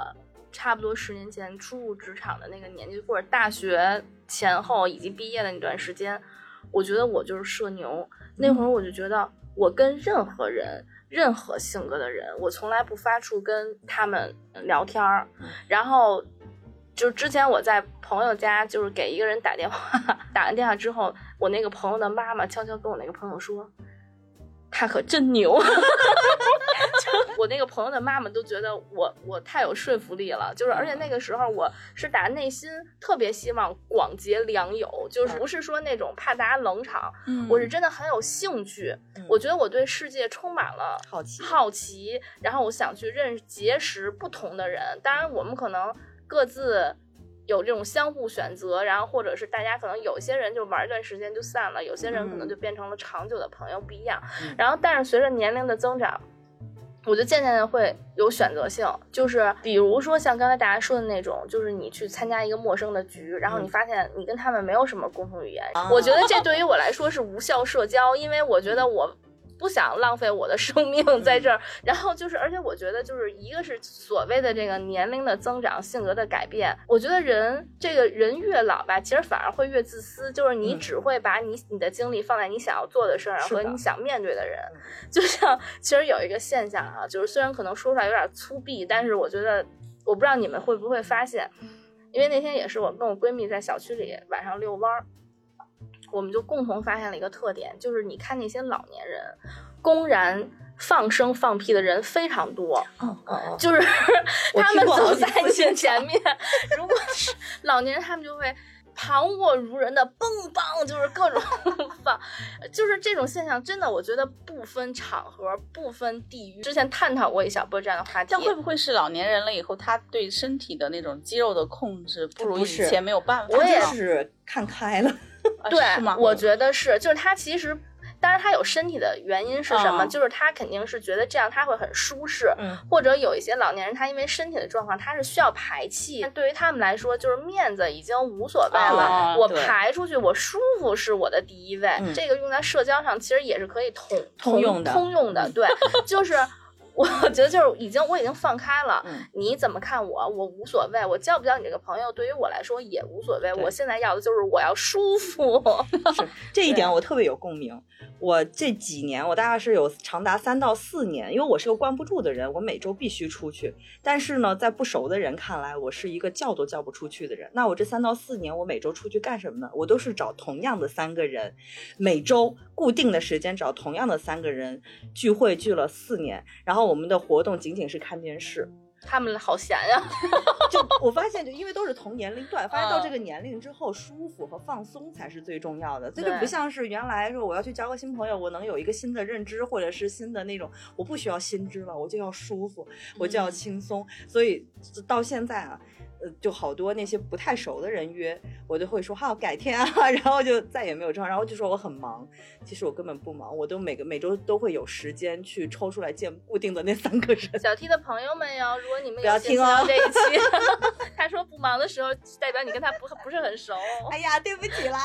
差不多十年前初入职场的那个年纪，或者大学前后以及毕业的那段时间，我觉得我就是社牛。那会儿我就觉得，我跟任何人、任何性格的人，我从来不发怵跟他们聊天儿。然后，就之前我在朋友家，就是给一个人打电话，打完电话之后，我那个朋友的妈妈悄悄跟我那个朋友说。他可真牛，就我那个朋友的妈妈都觉得我我太有说服力了，就是而且那个时候我是打内心特别希望广结良友，就是不是说那种怕大家冷场，嗯我是真的很有兴趣，我觉得我对世界充满了好奇好奇，然后我想去认识结识不同的人。当然，我们可能各自有这种相互选择，然后或者是大家可能有些人就玩一段时间就散了，有些人可能嗯就变成了长久的朋友，不一样嗯。然后，但是随着年龄的增长。我就渐渐的会有选择性，就是比如说像刚才大家说的那种，就是你去参加一个陌生的局，然后你嗯发现你跟他们没有什么共同语言，啊我觉得这对于我来说是无效社交，因为我觉得我不想浪费我的生命在这儿。然后就是，而且我觉得就是一个是所谓的这个年龄的增长、性格的改变，我觉得人这个人越老吧，其实反而会越自私，就是你嗯只会把你你的精力放在你想要做的事儿上和你想面对的人。就像其实有一个现象啊，就是虽然可能说出来有点粗鄙，但是我觉得我不知道你们会不会发现，因为那天也是我跟我闺蜜在小区里晚上遛弯儿，我们就共同发现了一个特点，就是你看那些老年人公然放声放屁的人非常多，哦哦哦，就是 他们走在前面，如果是老年人，他们就会。旁若无人的蹦蹦，就是各种放，就是这种现象，真的，我觉得不分场合，不分地域。之前探讨过一小波这样的话题这，会不会是老年人了以后，他对身体的那种肌肉的控制不如以前没有办法？我也是看开了，啊对？我觉得是，就是他其实，当然他有身体的原因是什么？嗯就是他肯定是觉得这样他会很舒适，嗯或者有一些老年人他因为身体的状况他是需要排气，对于他们来说就是面子已经无所谓了，啊我排出去我舒服是我的第一位。嗯这个用在社交上其实也是可以通通用的通用的，对，就是。我觉得就是已经我已经放开了，嗯你怎么看我，我无所谓，我交不交你这个朋友，对于我来说也无所谓。我现在要的就是我要舒服。是 这一点我特别有共鸣。我这几年，我大概是有长达三到四年，因为我是个关不住的人，我每周必须出去。但是呢，在不熟的人看来，我是一个叫都叫不出去的人。那我这三到四年，我每周出去干什么呢？我都是找同样的三个人，每周固定的时间找同样的三个人聚会，聚了四年。然后我们的活动仅仅是看电视。他们好闲呀，就我发现，就因为都是同年龄段，发现到嗯这个年龄之后，舒服和放松才是最重要的。这就不像是原来说我要去交个新朋友，我能有一个新的认知，或者是新的那种，我不需要新知了，我就要舒服，我就要轻松。所以到现在啊。呃，就好多那些不太熟的人约，我就会说好改天啊，然后就再也没有这样，然后就说我很忙，其实我根本不忙，我都每个每周都会有时间去抽出来见固定的那三个人。小 T 的朋友们哟，如果你们不要听听哦这一期，他说不忙的时候，代表你跟他不不是很熟。哎呀，对不起啦。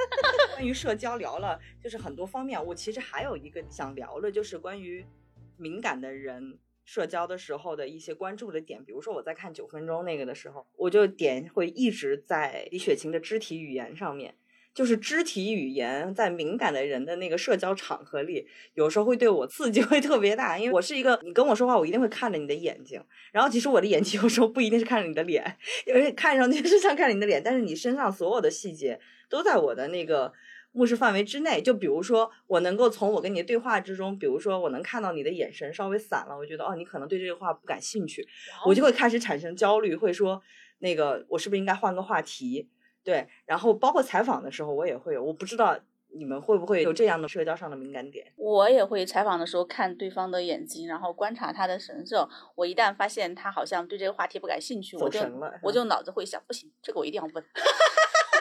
关于社交聊了，就是很多方面。我其实还有一个想聊的，就是关于敏感的人社交的时候的一些关注的点。比如说我在看九分钟那个的时候，我就点会一直在李雪琴的肢体语言上面。就是肢体语言在敏感的人的那个社交场合里，有时候会对我刺激会特别大，因为我是一个，你跟我说话，我一定会看着你的眼睛，然后其实我的眼睛有时候不一定是看着你的脸，因为看上去是像看着你的脸，但是你身上所有的细节都在我的那个目视范围之内。就比如说，我能够从我跟你的对话之中，比如说我能看到你的眼神稍微散了，我觉得哦，你可能对这个话不感兴趣，我就会开始产生焦虑，会说那个我是不是应该换个话题？对，然后包括采访的时候，我也会有，我不知道你们会不会有这样的社交上的敏感点。我也会采访的时候看对方的眼睛，然后观察他的神色。我一旦发现他好像对这个话题不感兴趣，我就我就脑子会想，不行，这个我一定要问，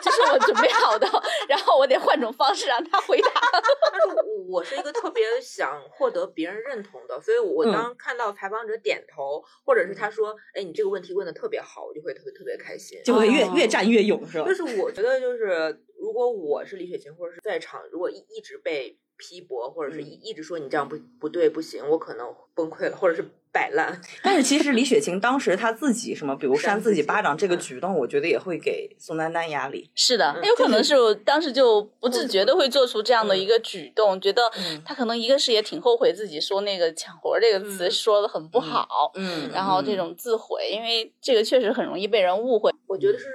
这是我准备好的，然后我得换种方式让他回答。但是我我是一个特别想获得别人认同的，所以我嗯当看到采访者点头，或者是他说，哎，你这个问题问的特别好，我就会特别特别开心。就会越、哦越战越勇，是吧就？是我觉得，就是如果我是李雪琴，或者是在场，如果一一直被批驳，或者是嗯一一直说你这样不不对不行，我可能崩溃了，或者是摆烂。但是其实李雪琴当时她自己什么，比如扇自己巴掌这个嗯举动，我觉得也会给宋丹丹压力。是的，嗯有可能是我当时就不自觉的会做出这样的一个举动，觉得她可能一个是也挺后悔自己说那个抢活儿这个词嗯说的很不好，嗯然后这种自毁，因为这个确实很容易被人误会。我觉得是，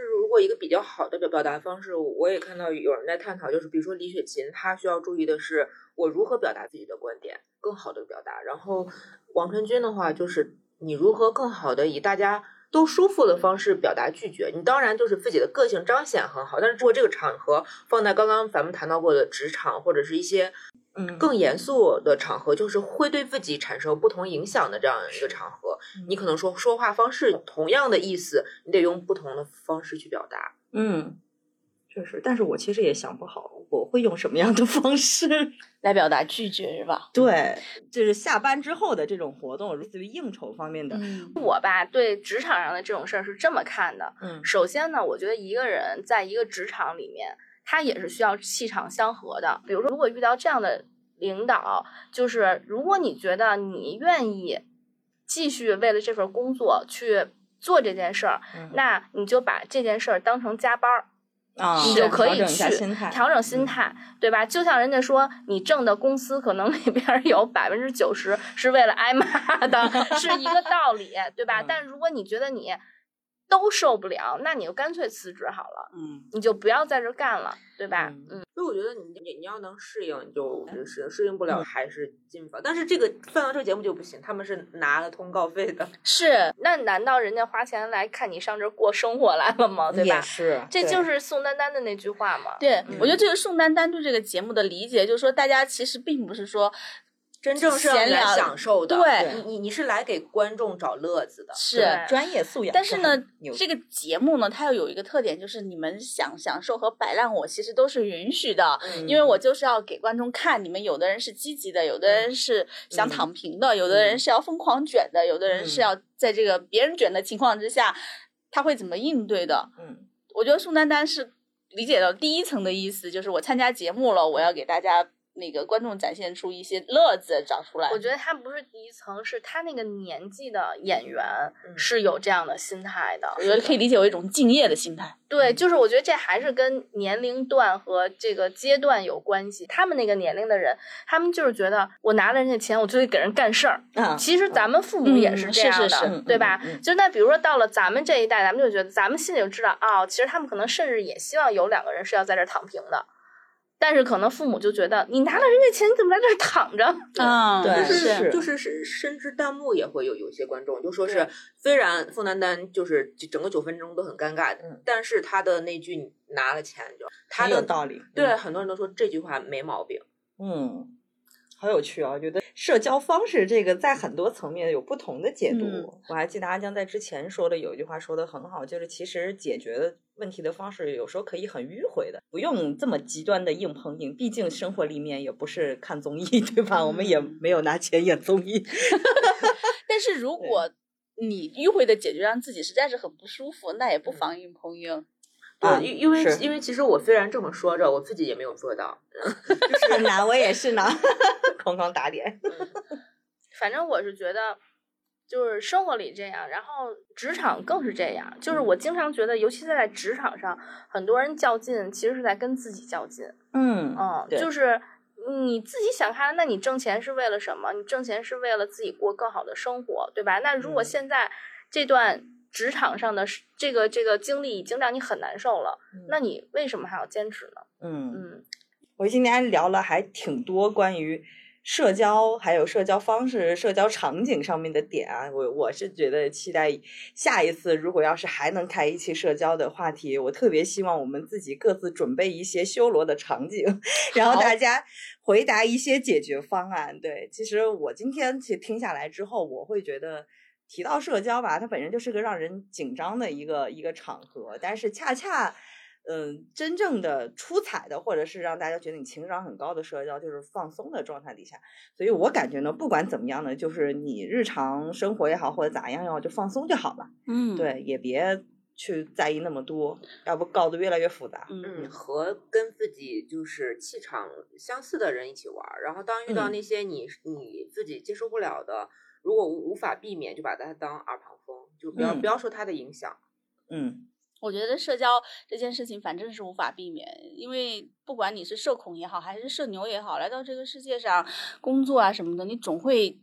一个比较好的表表达方式，我也看到有人在探讨，就是比如说李雪琴，她需要注意的是我如何表达自己的观点，更好的表达。然后王传君的话，就是你如何更好的以大家都舒服的方式表达拒绝。你当然就是自己的个性彰显很好，但是如果这个场合放在刚刚咱们谈到过的职场或者是一些嗯更严肃的场合，就是会对自己产生不同影响的这样一个场合，你可能说说话方式同样的意思，你得用不同的方式去表达。嗯，确实，但是我其实也想不好我会用什么样的方式。来表达拒绝是吧？对，就是下班之后的这种活动，类似于应酬方面的。嗯，我吧，对职场上的这种事儿是这么看的。嗯首先呢，我觉得一个人在一个职场里面，他也是需要气场相合的。比如说，如果遇到这样的领导，就是如果你觉得你愿意继续为了这份工作去做这件事儿，嗯那你就把这件事儿当成加班儿。啊，你就可以去，调整心态，对吧？就像人家说，你挣的工资可能里边儿有百分之九十是为了挨骂的，是一个道理，对吧？嗯但如果你觉得你都受不了，那你就干脆辞职好了，嗯你就不要在这儿干了，对吧？嗯嗯，所以我觉得你你你要能适应，你就适应；适应不了嗯还是进不了。但是这个放到这个节目就不行，他们是拿了通告费的。是那难道人家花钱来看你上这儿过生活来了吗？对吧？是，这就是宋丹丹的那句话嘛。对，嗯我觉得这个宋丹丹对这个节目的理解，就是说大家其实并不是说真正是你来闲聊享受的，对你你你是来给观众找乐子的。是专业素养。但是呢，这个个节目呢，它又有一个特点，就是你们想享受和摆烂，我其实都是允许的，嗯因为我就是要给观众看，你们有的人是积极的，有的人是想躺平的，有的人是要疯狂卷的，有的人是要在这个别人卷的情况之下，他会怎么应对的？嗯我觉得宋丹丹是理解到第一层的意思，就是我参加节目了，我要给大家那个观众展现出一些乐子找出来。我觉得他不是第一层，是他那个年纪的演员嗯是有这样的心态的。我觉得可以理解为一种敬业的心态。对，就是我觉得这还是跟年龄段和这个阶段有关系。他们那个年龄的人，他们就是觉得我拿了人家钱，我就得给人干事儿。嗯，其实咱们父母也嗯是这样的，是是是对吧？嗯嗯嗯就那比如说到了咱们这一代，咱们就觉得咱们心里就知道啊、其实他们可能甚至也希望有两个人是要在这儿躺平的。但是可能父母就觉得你拿了人家钱，你怎么在这儿躺着？啊，对就是是就是是，甚至弹幕也会有有些观众就说是，虽然宋丹丹就是整个九分钟都很尴尬，嗯但是他的那句你拿了钱就他的道理。对很多人都说这句话没毛病。嗯，好有趣啊！我觉得社交方式这个在很多层面有不同的解读。嗯我还记得阿江在之前说的有一句话说的很好，就是其实解决问题的方式有时候可以很迂回的，不用这么极端的硬碰硬。毕竟生活里面也不是看综艺，对吧？我们也嗯没有拿钱演综艺。但是如果你迂回的解决让自己实在是很不舒服，那也不妨硬碰硬。对，啊因因为因为其实我虽然这么说着，我自己也没有做到。很难，我也是呢，哐哐打脸。反正我是觉得，就是生活里这样，然后职场更是这样。就是我经常觉得，尤其是在职场上，很多人较劲，其实是在跟自己较劲。嗯嗯，就是你自己想看，那你挣钱是为了什么？你挣钱是为了自己过更好的生活，对吧？那如果嗯现在这段职场上的这个这个经历已经让你很难受了，那你为什么还要坚持呢？嗯嗯我今天聊了还挺多关于社交，还有社交方式、社交场景上面的点啊。我我是觉得期待下一次，如果要是还能开一期社交的话题，我特别希望我们自己各自准备一些修罗的场景，然后大家回答一些解决方案。对，其实我今天其实听下来之后，我会觉得。提到社交吧，它本身就是个让人紧张的一个一个场合，但是恰恰嗯，真正的出彩的，或者是让大家觉得你情商很高的社交，就是放松的状态底下。所以我感觉呢，不管怎么样呢，就是你日常生活也好，或者咋样也好，就放松就好了。嗯，对，也别去在意那么多，要不搞得越来越复杂。嗯，嗯和跟自己就是气场相似的人一起玩儿，然后当遇到嗯那些你你自己接受不了的，如果无无法避免，就把它当耳旁风，就不要、嗯不要受它的影响。嗯我觉得社交这件事情反正是无法避免，因为不管你是社恐也好，还是社牛也好，来到这个世界上工作啊什么的，你总会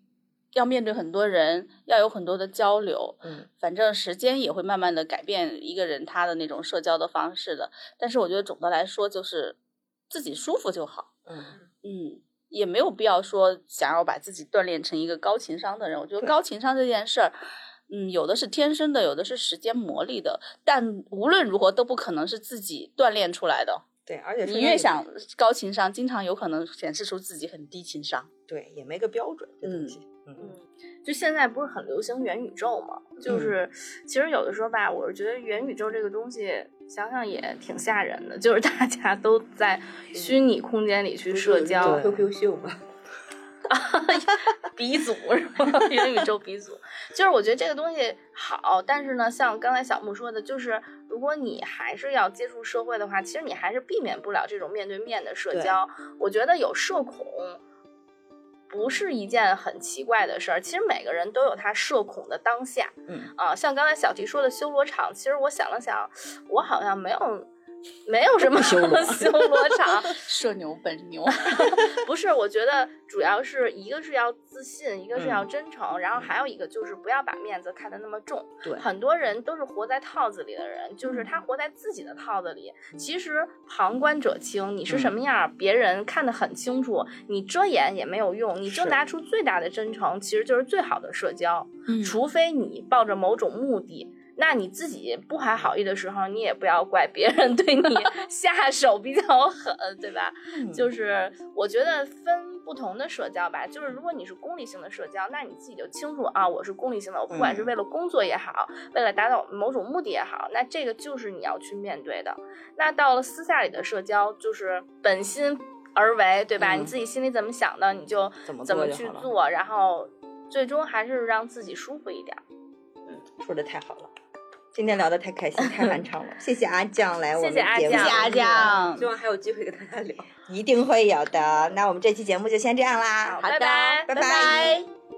要面对很多人，要有很多的交流。嗯，反正时间也会慢慢的改变一个人他的那种社交的方式的。但是我觉得总的来说，就是自己舒服就好。嗯嗯，也没有必要说想要把自己锻炼成一个高情商的人。我觉得高情商这件事儿，嗯，有的是天生的，有的是时间磨砺的，但无论如何都不可能是自己锻炼出来的。对，而且你也越想高情商，经常有可能显示出自己很低情商。对，也没个标准这东嗯西。嗯嗯，就现在不是很流行元宇宙嘛？就嗯是其实有的时候吧，我是觉得元宇宙这个东西，想想也挺吓人的，就是大家都在虚拟空间里去社交，对 QQ 秀嘛，鼻祖是吧？元宇宙鼻祖，就是我觉得这个东西好，但是呢，像刚才小木说的，就是如果你还是要接触社会的话，其实你还是避免不了这种面对面的社交。我觉得有社恐。不是一件很奇怪的事儿，其实每个人都有他社恐的当下。嗯啊，像刚才小提说的修罗场，其实我想了想，我好像没有没有什么修罗修罗场，社牛本牛，不是，我觉得主要是一个是要自信，一个是要嗯真诚，然后还有一个就是不要把面子看得那么重。对很多人都是活在套子里的人，就是他活在自己的套子里。其实旁观者清，你是什么样，别人看得很清楚，你遮掩也没有用，你就拿出最大的真诚，其实就是最好的社交。嗯除非你抱着某种目的。那你自己不怀好意的时候，你也不要怪别人 对你 下手比较狠，对吧？嗯就是我觉得分不同的社交吧，就是如果你是功利性的社交，那你自己就清楚啊，我是功利性的，我不管是嗯为了工作也好，为了达到某种目的也好，那这个就是你要去面对的。那到了私下里的社交，就是本心而为，对吧？嗯你自己心里怎么想的，你就怎么去做，然后最终还是让自己舒服一点。嗯说的太好了。今天聊得太开心，太酣畅了，谢谢阿酱来我们谢谢阿节目，酱谢谢阿酱。希望还有机会跟大家聊。一定会有的。那我们这期节目就先这样啦，拜。拜拜。拜拜